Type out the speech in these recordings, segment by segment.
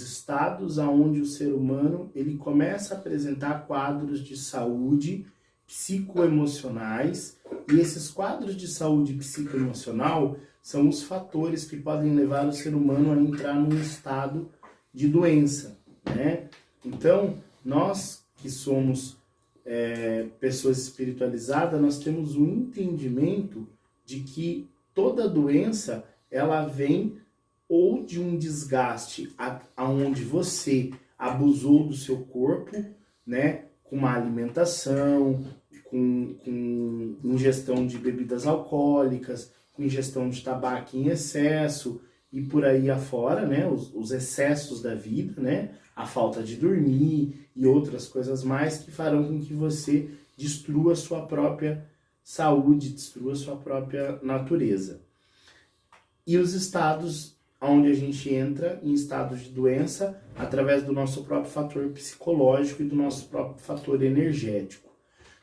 estados aonde o ser humano ele começa a apresentar quadros de saúde psicoemocionais e esses quadros de saúde psicoemocional são os fatores que podem levar o ser humano a entrar num estado de doença, né? Então, nós que somos é, pessoas espiritualizadas, nós temos o um entendimento de que toda doença ela vem ou de um desgaste aonde você abusou do seu corpo, né, com uma alimentação, com, com ingestão de bebidas alcoólicas, com ingestão de tabaco em excesso e por aí afora, né, os, os excessos da vida, né, a falta de dormir e outras coisas mais que farão com que você destrua sua própria saúde, destrua sua própria natureza. E os estados onde a gente entra em estados de doença através do nosso próprio fator psicológico e do nosso próprio fator energético.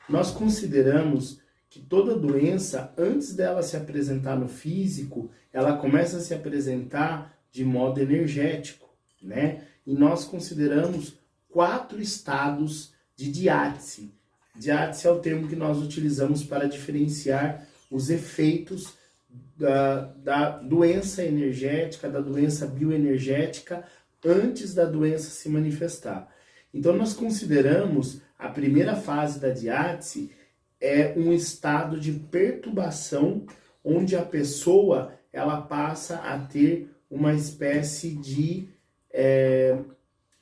Nós consideramos que toda doença, antes dela se apresentar no físico, ela começa a se apresentar de modo energético, né? E nós consideramos quatro estados de diátese. Diátese é o termo que nós utilizamos para diferenciar os efeitos da, da doença energética, da doença bioenergética, antes da doença se manifestar. Então, nós consideramos a primeira fase da diátese é um estado de perturbação onde a pessoa ela passa a ter uma espécie de é,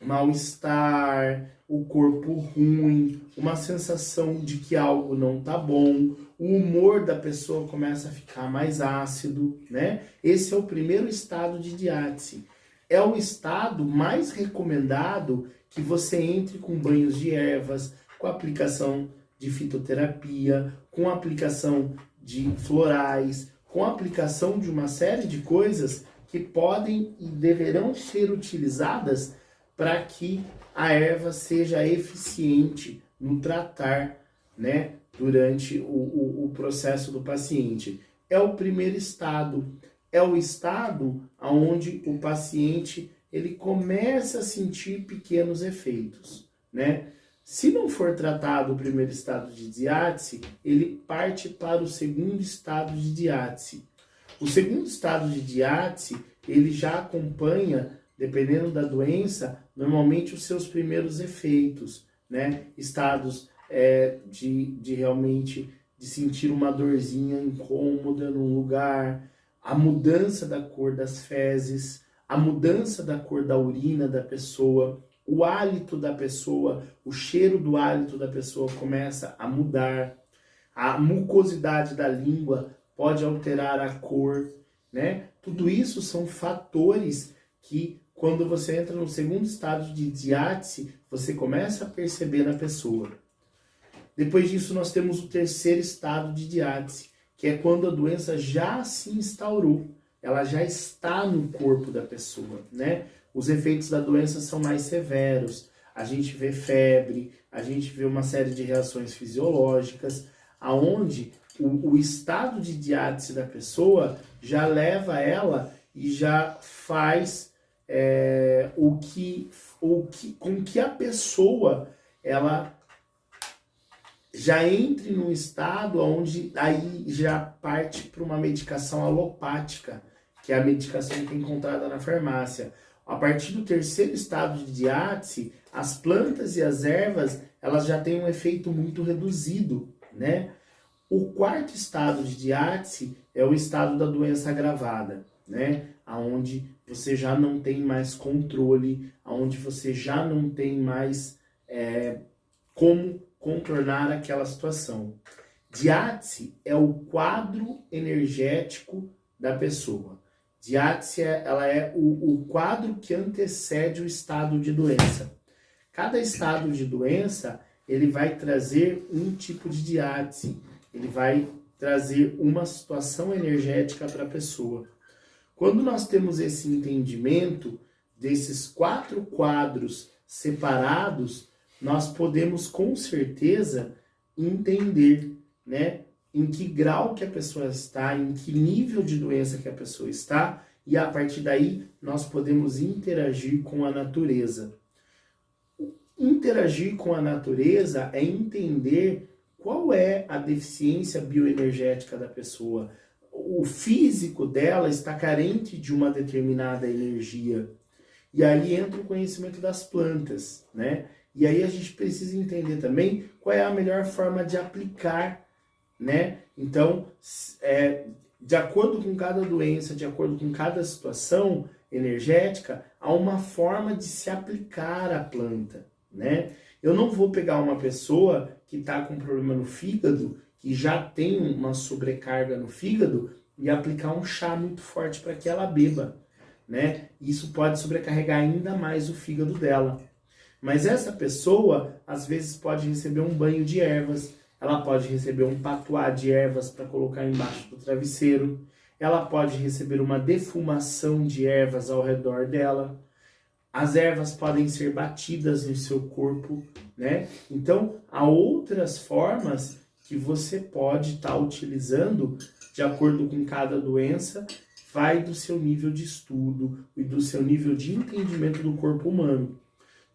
mal-estar, o corpo ruim, uma sensação de que algo não tá bom, o humor da pessoa começa a ficar mais ácido, né? Esse é o primeiro estado de diátese. É o estado mais recomendado que você entre com banhos de ervas, com aplicação de fitoterapia, com aplicação de florais, com aplicação de uma série de coisas que podem e deverão ser utilizadas para que a erva seja eficiente no tratar, né, durante o, o, o processo do paciente. É o primeiro estado, é o estado onde o paciente ele começa a sentir pequenos efeitos, né? Se não for tratado o primeiro estado de diátese, ele parte para o segundo estado de diátese. O segundo estado de diátese, ele já acompanha, dependendo da doença, normalmente os seus primeiros efeitos, né? Estados é, de, de realmente de sentir uma dorzinha incômoda no lugar, a mudança da cor das fezes, a mudança da cor da urina da pessoa, o hálito da pessoa, o cheiro do hálito da pessoa começa a mudar, a mucosidade da língua pode alterar a cor, né? Tudo isso são fatores que quando você entra no segundo estado de diátese, você começa a perceber na pessoa. Depois disso, nós temos o terceiro estado de diátese, que é quando a doença já se instaurou, ela já está no corpo da pessoa, né? Os efeitos da doença são mais severos. A gente vê febre, a gente vê uma série de reações fisiológicas, aonde o, o estado de diátese da pessoa já leva ela e já faz é, o que, o que, com que a pessoa ela já entre num estado onde aí já parte para uma medicação alopática, que é a medicação que é encontrada na farmácia. A partir do terceiro estado de diátese, as plantas e as ervas, elas já têm um efeito muito reduzido, né? O quarto estado de diátese é o estado da doença agravada, né? Aonde você já não tem mais controle, aonde você já não tem mais é, como contornar aquela situação. Diátese é o quadro energético da pessoa. Diátese ela é o, o quadro que antecede o estado de doença. Cada estado de doença ele vai trazer um tipo de diátese, ele vai trazer uma situação energética para a pessoa. Quando nós temos esse entendimento desses quatro quadros separados, nós podemos com certeza entender, né, em que grau que a pessoa está, em que nível de doença que a pessoa está e a partir daí nós podemos interagir com a natureza. Interagir com a natureza é entender qual é a deficiência bioenergética da pessoa. O físico dela está carente de uma determinada energia. E aí entra o conhecimento das plantas, né? E aí a gente precisa entender também qual é a melhor forma de aplicar, né? Então, é, de acordo com cada doença, de acordo com cada situação energética, há uma forma de se aplicar a planta, né? Eu não vou pegar uma pessoa que está com problema no fígado, que já tem uma sobrecarga no fígado, e aplicar um chá muito forte para que ela beba, né? Isso pode sobrecarregar ainda mais o fígado dela. Mas essa pessoa, às vezes, pode receber um banho de ervas, ela pode receber um patuá de ervas para colocar embaixo do travesseiro, ela pode receber uma defumação de ervas ao redor dela. As ervas podem ser batidas no seu corpo, né? Então, há outras formas que você pode estar tá utilizando de acordo com cada doença, vai do seu nível de estudo e do seu nível de entendimento do corpo humano.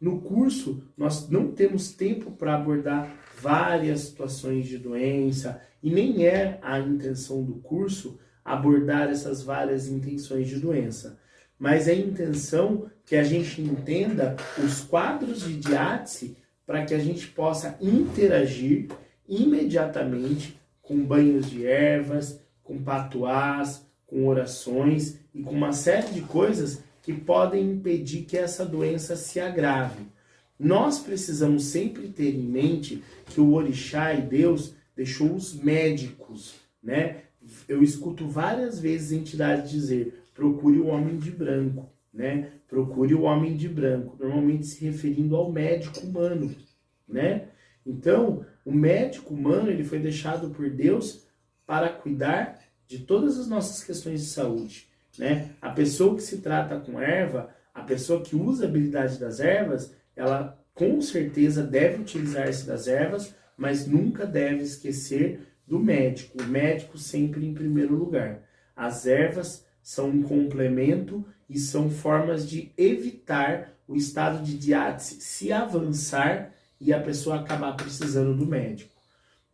No curso, nós não temos tempo para abordar várias situações de doença e nem é a intenção do curso abordar essas várias intenções de doença. Mas é a intenção que a gente entenda os quadros de diátese para que a gente possa interagir imediatamente com banhos de ervas, com patuás, com orações e com uma série de coisas que podem impedir que essa doença se agrave. Nós precisamos sempre ter em mente que o orixá e Deus deixou os médicos, né? Eu escuto várias vezes entidades dizer: procure o homem de branco, né? Procure o homem de branco, normalmente se referindo ao médico humano, né? Então, o médico humano ele foi deixado por Deus para cuidar de todas as nossas questões de saúde, né? A pessoa que se trata com erva, a pessoa que usa a habilidade das ervas, ela com certeza deve utilizar-se das ervas, mas nunca deve esquecer do médico. O médico sempre em primeiro lugar. As ervas são um complemento e são formas de evitar o estado de diátese se avançar e a pessoa acabar precisando do médico.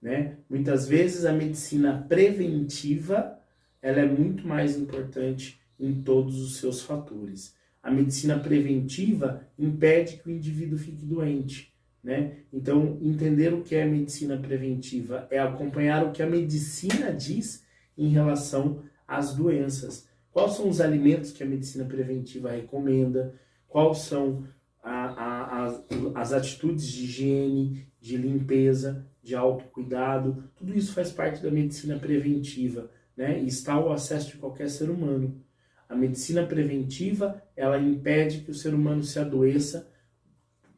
Né? Muitas vezes a medicina preventiva ela é muito mais importante em todos os seus fatores. A medicina preventiva impede que o indivíduo fique doente. Né? Então, entender o que é medicina preventiva é acompanhar o que a medicina diz em relação às doenças. Quais são os alimentos que a medicina preventiva recomenda? Quais são a, a, a, as atitudes de higiene, de limpeza, de autocuidado? Tudo isso faz parte da medicina preventiva né? e está ao acesso de qualquer ser humano. A medicina preventiva, ela impede que o ser humano se adoeça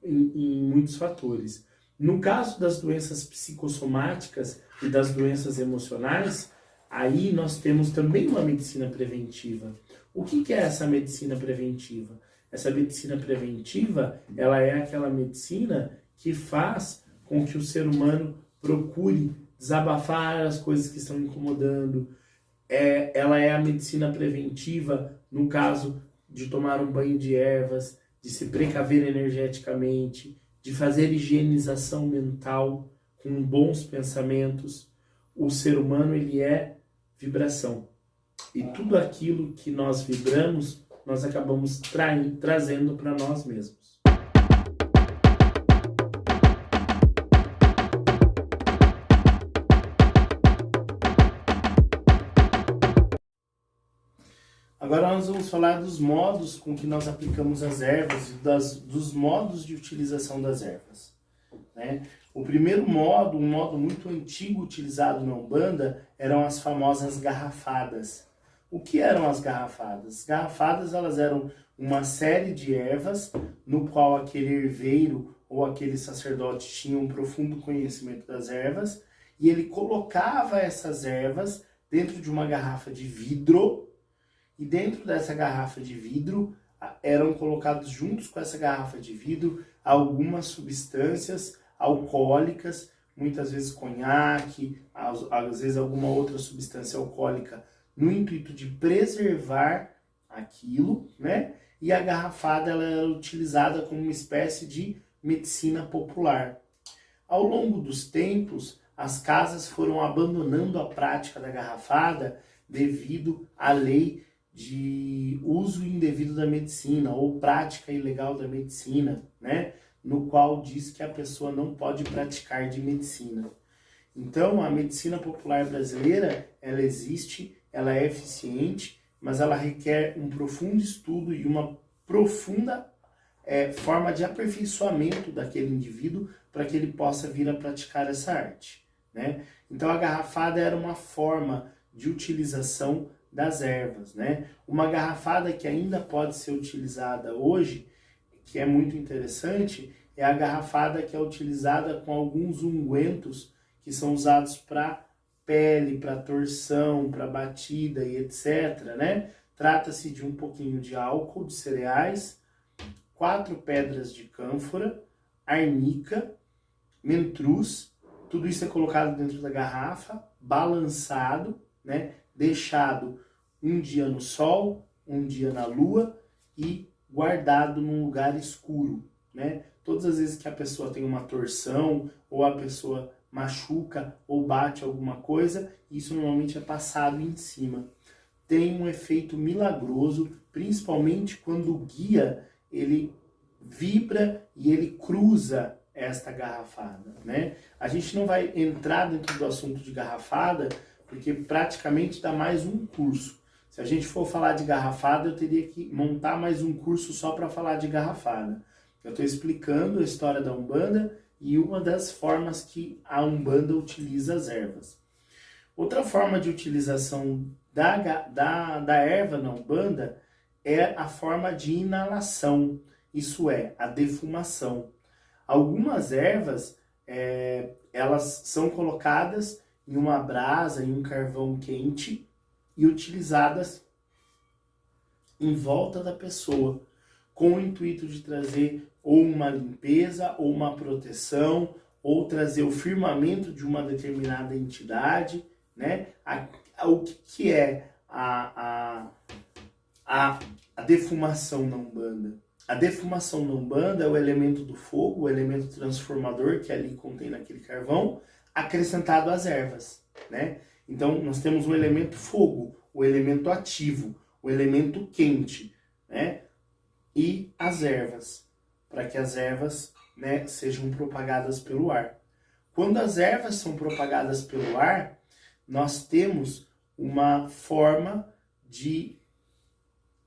em, em muitos fatores. No caso das doenças psicossomáticas e das doenças emocionais, aí nós temos também uma medicina preventiva. O que, que é essa medicina preventiva? Essa medicina preventiva, ela é aquela medicina que faz com que o ser humano procure desabafar as coisas que estão incomodando, é, ela é a medicina preventiva no caso de tomar um banho de ervas, de se precaver energeticamente, de fazer higienização mental com bons pensamentos. O ser humano ele é vibração. E tudo aquilo que nós vibramos, nós acabamos tra trazendo para nós mesmos. Agora nós vamos falar dos modos com que nós aplicamos as ervas e das, dos modos de utilização das ervas. Né? O primeiro modo, um modo muito antigo utilizado na Umbanda, eram as famosas garrafadas. O que eram as garrafadas? As garrafadas elas eram uma série de ervas no qual aquele herveiro ou aquele sacerdote tinha um profundo conhecimento das ervas e ele colocava essas ervas dentro de uma garrafa de vidro e dentro dessa garrafa de vidro eram colocados juntos com essa garrafa de vidro algumas substâncias alcoólicas, muitas vezes conhaque, às vezes alguma outra substância alcoólica, no intuito de preservar aquilo, né? E a garrafada ela era utilizada como uma espécie de medicina popular. Ao longo dos tempos, as casas foram abandonando a prática da garrafada devido à lei de uso indevido da medicina ou prática ilegal da medicina, né? No qual diz que a pessoa não pode praticar de medicina. Então, a medicina popular brasileira, ela existe, ela é eficiente, mas ela requer um profundo estudo e uma profunda é, forma de aperfeiçoamento daquele indivíduo para que ele possa vir a praticar essa arte. Né? Então, a garrafada era uma forma de utilização das ervas. Né? Uma garrafada que ainda pode ser utilizada hoje, que é muito interessante, é a garrafada que é utilizada com alguns ungüentos que são usados para pele, para torção, para batida e etc. Né? Trata-se de um pouquinho de álcool de cereais, quatro pedras de cânfora, arnica, mentruz, tudo isso é colocado dentro da garrafa, balançado, né? deixado um dia no sol, um dia na lua e guardado num lugar escuro. Né? Todas as vezes que a pessoa tem uma torção ou a pessoa machuca ou bate alguma coisa, isso normalmente é passado em cima. Tem um efeito milagroso, principalmente quando o guia ele vibra e ele cruza esta garrafada, né? A gente não vai entrar dentro do assunto de garrafada, porque praticamente dá mais um curso. Se a gente for falar de garrafada, eu teria que montar mais um curso só para falar de garrafada. Eu estou explicando a história da Umbanda e uma das formas que a Umbanda utiliza as ervas. Outra forma de utilização da, da, da erva na Umbanda é a forma de inalação, isso é, a defumação. Algumas ervas, é, elas são colocadas em uma brasa, em um carvão quente e utilizadas em volta da pessoa, com o intuito de trazer ou uma limpeza, ou uma proteção, ou trazer o firmamento de uma determinada entidade, né? A, a, o que, que é a, a, a, defumação na Umbanda? A defumação na Umbanda é o elemento do fogo, o elemento transformador que ali contém naquele carvão, acrescentado às ervas, né? Então, nós temos o elemento fogo, o elemento ativo, o elemento quente, né? E as ervas para que as ervas né, sejam propagadas pelo ar. Quando as ervas são propagadas pelo ar, nós temos uma forma de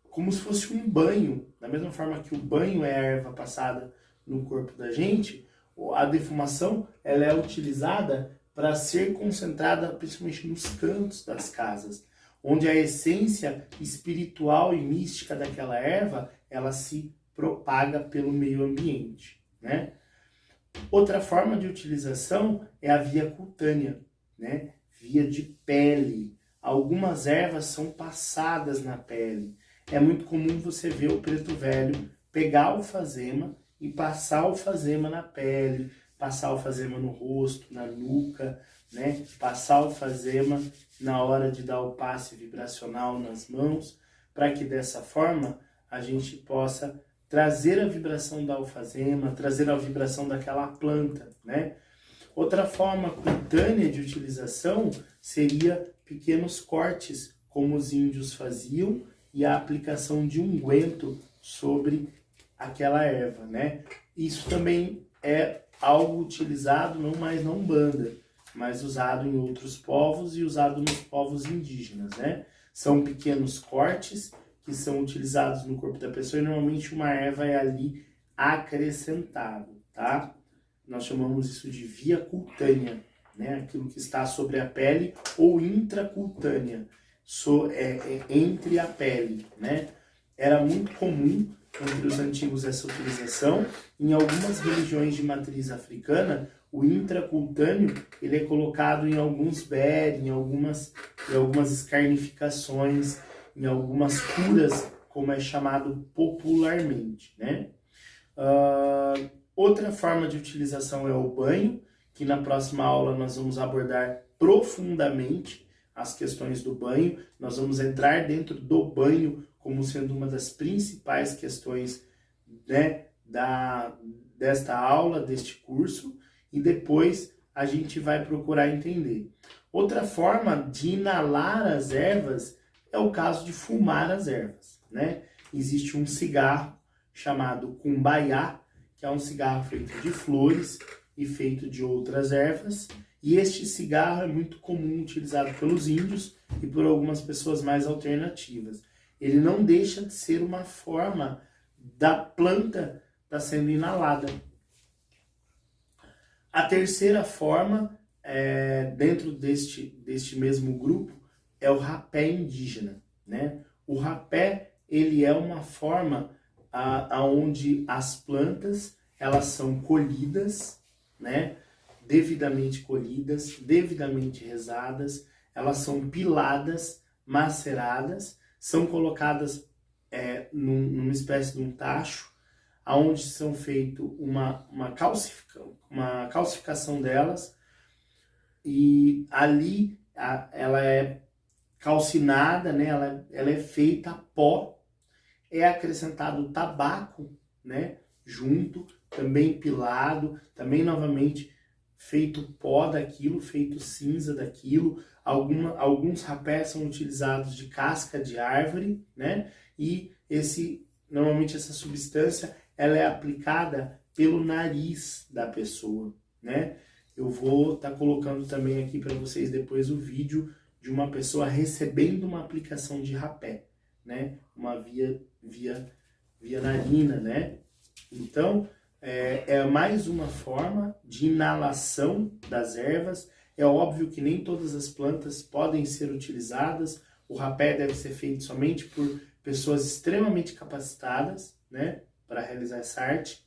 como se fosse um banho, da mesma forma que o banho é a erva passada no corpo da gente, a defumação ela é utilizada para ser concentrada principalmente nos cantos das casas, onde a essência espiritual e mística daquela erva ela se propaga pelo meio ambiente, né? Outra forma de utilização é a via cutânea, né? Via de pele. Algumas ervas são passadas na pele. É muito comum você ver o preto velho pegar o alfazema e passar o alfazema na pele, passar o alfazema no rosto, na nuca, né? Passar o alfazema na hora de dar o passe vibracional nas mãos, para que dessa forma a gente possa trazer a vibração da alfazema, trazer a vibração daquela planta, né? Outra forma cutânea de utilização seria pequenos cortes, como os índios faziam, e a aplicação de unguento sobre aquela erva, né? Isso também é algo utilizado não mais na Umbanda, mas usado em outros povos e usado nos povos indígenas, né? São pequenos cortes que são utilizados no corpo da pessoa e normalmente uma erva é ali acrescentado, tá? Nós chamamos isso de via cutânea, né? Aquilo que está sobre a pele ou intracutânea, so, é, é, entre a pele, né? Era muito comum entre os antigos essa utilização. Em algumas religiões de matriz africana, o intracutâneo ele é colocado em alguns ber, em algumas, em algumas escarnificações, em algumas curas, como é chamado popularmente, né? Uh, outra forma de utilização é o banho, que na próxima aula nós vamos abordar profundamente as questões do banho. Nós vamos entrar dentro do banho como sendo uma das principais questões né, da, desta aula, deste curso, e depois a gente vai procurar entender. Outra forma de inalar as ervas é o caso de fumar as ervas, né? Existe um cigarro chamado cumbaiá, que é um cigarro feito de flores e feito de outras ervas, e este cigarro é muito comum utilizado pelos índios e por algumas pessoas mais alternativas. Ele não deixa de ser uma forma da planta estar tá sendo inalada. A terceira forma, é, dentro deste, deste mesmo grupo, é o rapé indígena. Né? O rapé ele é uma forma aonde as plantas elas são colhidas, né? devidamente colhidas, devidamente rezadas, elas são piladas, maceradas, são colocadas é, num, numa espécie de um tacho, aonde são feito uma, uma, calcifica, uma calcificação delas, e ali a, ela é calcinada, né? ela, ela é feita a pó, é acrescentado tabaco né? junto, também pilado, também novamente feito pó daquilo, feito cinza daquilo. Alguma, alguns rapés são utilizados de casca de árvore, né? E esse normalmente essa substância ela é aplicada pelo nariz da pessoa, né? Eu vou estar tá colocando também aqui para vocês depois o vídeo de uma pessoa recebendo uma aplicação de rapé, né? Uma via via via narina, né? Então, é, é mais uma forma de inalação das ervas. É óbvio que nem todas as plantas podem ser utilizadas. O rapé deve ser feito somente por pessoas extremamente capacitadas, né, para realizar essa arte.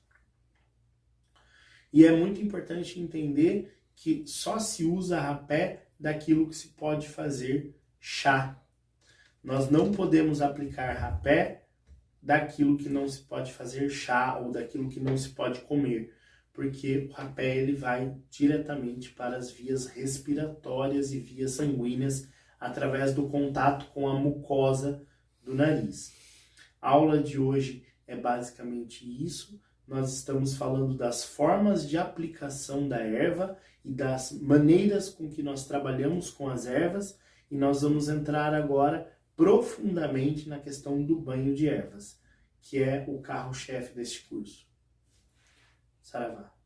E é muito importante entender que só se usa rapé daquilo que se pode fazer chá. Nós não podemos aplicar rapé daquilo que não se pode fazer chá ou daquilo que não se pode comer, porque o rapé ele vai diretamente para as vias respiratórias e vias sanguíneas através do contato com a mucosa do nariz. A aula de hoje é basicamente isso. Nós estamos falando das formas de aplicação da erva e das maneiras com que nós trabalhamos com as ervas, e nós vamos entrar agora profundamente na questão do banho de ervas, que é o carro-chefe deste curso. Saravá.